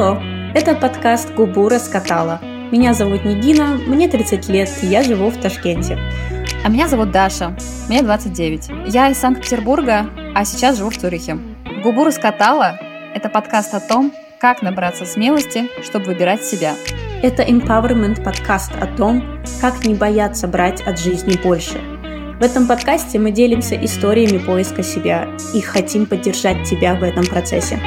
Hello! Это подкаст «Губу раскатала». Меня зовут Нигина, мне 30 лет, я живу в Ташкенте. А меня зовут Даша, мне 29. Я из Санкт-Петербурга, а сейчас живу в Цюрихе. «Губу раскатала» — это подкаст о том, как набраться смелости, чтобы выбирать себя. Это empowerment подкаст о том, как не бояться брать от жизни больше. В этом подкасте мы делимся историями поиска себя и хотим поддержать тебя в этом процессе.